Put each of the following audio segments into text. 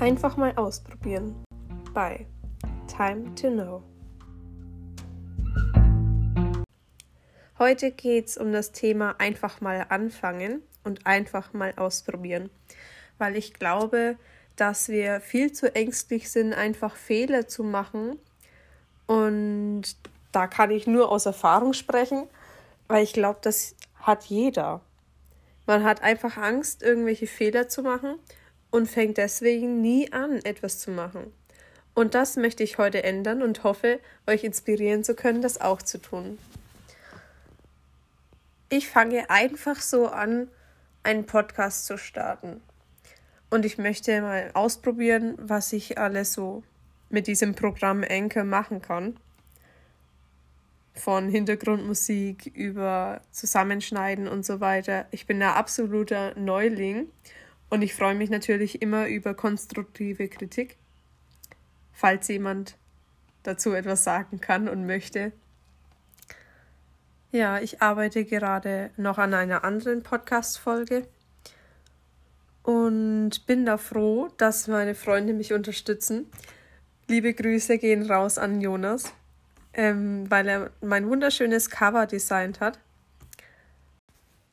Einfach mal ausprobieren. Bei Time to Know. Heute geht es um das Thema einfach mal anfangen und einfach mal ausprobieren, weil ich glaube, dass wir viel zu ängstlich sind, einfach Fehler zu machen. Und da kann ich nur aus Erfahrung sprechen, weil ich glaube, das hat jeder. Man hat einfach Angst, irgendwelche Fehler zu machen und fängt deswegen nie an, etwas zu machen. Und das möchte ich heute ändern und hoffe, euch inspirieren zu können, das auch zu tun. Ich fange einfach so an, einen Podcast zu starten. Und ich möchte mal ausprobieren, was ich alles so mit diesem Programm Anchor machen kann. Von Hintergrundmusik über Zusammenschneiden und so weiter. Ich bin ein absoluter Neuling und ich freue mich natürlich immer über konstruktive Kritik. Falls jemand dazu etwas sagen kann und möchte. Ja, ich arbeite gerade noch an einer anderen Podcast-Folge und bin da froh, dass meine Freunde mich unterstützen. Liebe Grüße gehen raus an Jonas, ähm, weil er mein wunderschönes Cover designt hat.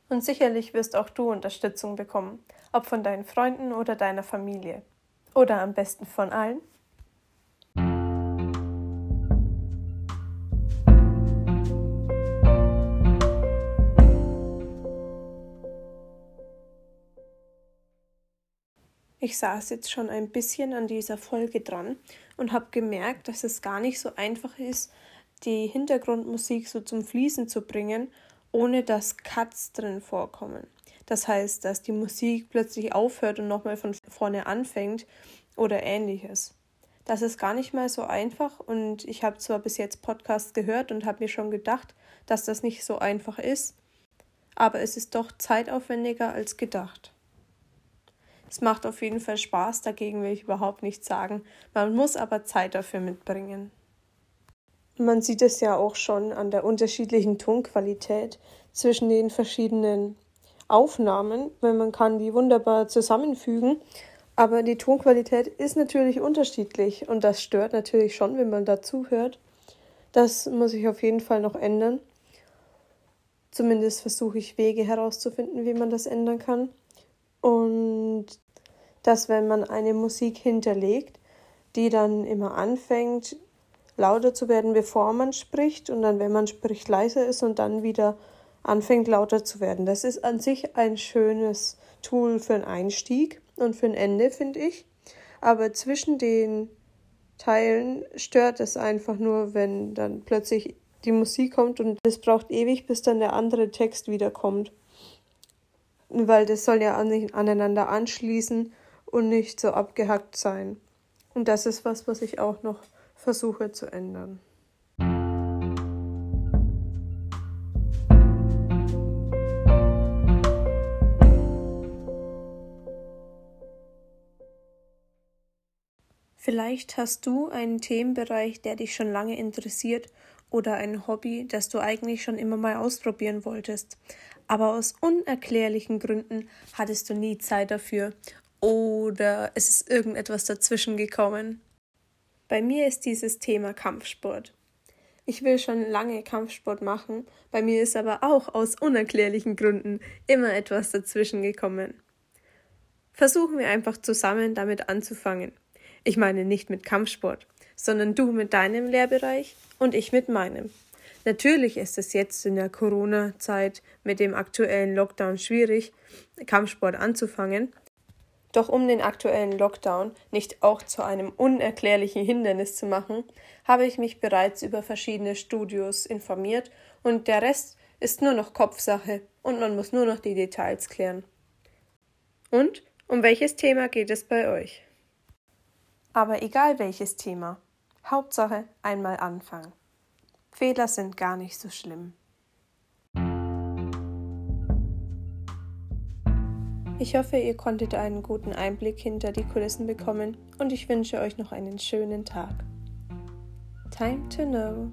Und sicherlich wirst auch du Unterstützung bekommen ob von deinen Freunden oder deiner Familie. Oder am besten von allen. Ich saß jetzt schon ein bisschen an dieser Folge dran und habe gemerkt, dass es gar nicht so einfach ist, die Hintergrundmusik so zum Fließen zu bringen, ohne dass Cuts drin vorkommen. Das heißt, dass die Musik plötzlich aufhört und nochmal von vorne anfängt oder ähnliches. Das ist gar nicht mal so einfach und ich habe zwar bis jetzt Podcasts gehört und habe mir schon gedacht, dass das nicht so einfach ist, aber es ist doch zeitaufwendiger als gedacht. Es macht auf jeden Fall Spaß, dagegen will ich überhaupt nichts sagen. Man muss aber Zeit dafür mitbringen. Man sieht es ja auch schon an der unterschiedlichen Tonqualität zwischen den verschiedenen Aufnahmen, weil man kann die wunderbar zusammenfügen. Aber die Tonqualität ist natürlich unterschiedlich und das stört natürlich schon, wenn man dazu hört. Das muss ich auf jeden Fall noch ändern. Zumindest versuche ich Wege herauszufinden, wie man das ändern kann. Und dass wenn man eine Musik hinterlegt, die dann immer anfängt, lauter zu werden, bevor man spricht und dann, wenn man spricht, leiser ist und dann wieder anfängt lauter zu werden. Das ist an sich ein schönes Tool für einen Einstieg und für ein Ende, finde ich. Aber zwischen den Teilen stört es einfach nur, wenn dann plötzlich die Musik kommt und es braucht ewig, bis dann der andere Text wiederkommt. Weil das soll ja aneinander anschließen und nicht so abgehackt sein. Und das ist was, was ich auch noch versuche zu ändern. Vielleicht hast du einen Themenbereich, der dich schon lange interessiert oder ein Hobby, das du eigentlich schon immer mal ausprobieren wolltest. Aber aus unerklärlichen Gründen hattest du nie Zeit dafür oder es ist irgendetwas dazwischen gekommen. Bei mir ist dieses Thema Kampfsport. Ich will schon lange Kampfsport machen, bei mir ist aber auch aus unerklärlichen Gründen immer etwas dazwischen gekommen. Versuchen wir einfach zusammen damit anzufangen. Ich meine nicht mit Kampfsport, sondern du mit deinem Lehrbereich und ich mit meinem. Natürlich ist es jetzt in der Corona-Zeit mit dem aktuellen Lockdown schwierig, Kampfsport anzufangen. Doch um den aktuellen Lockdown nicht auch zu einem unerklärlichen Hindernis zu machen, habe ich mich bereits über verschiedene Studios informiert und der Rest ist nur noch Kopfsache und man muss nur noch die Details klären. Und um welches Thema geht es bei euch? Aber egal welches Thema, Hauptsache einmal anfangen. Fehler sind gar nicht so schlimm. Ich hoffe, ihr konntet einen guten Einblick hinter die Kulissen bekommen und ich wünsche euch noch einen schönen Tag. Time to know.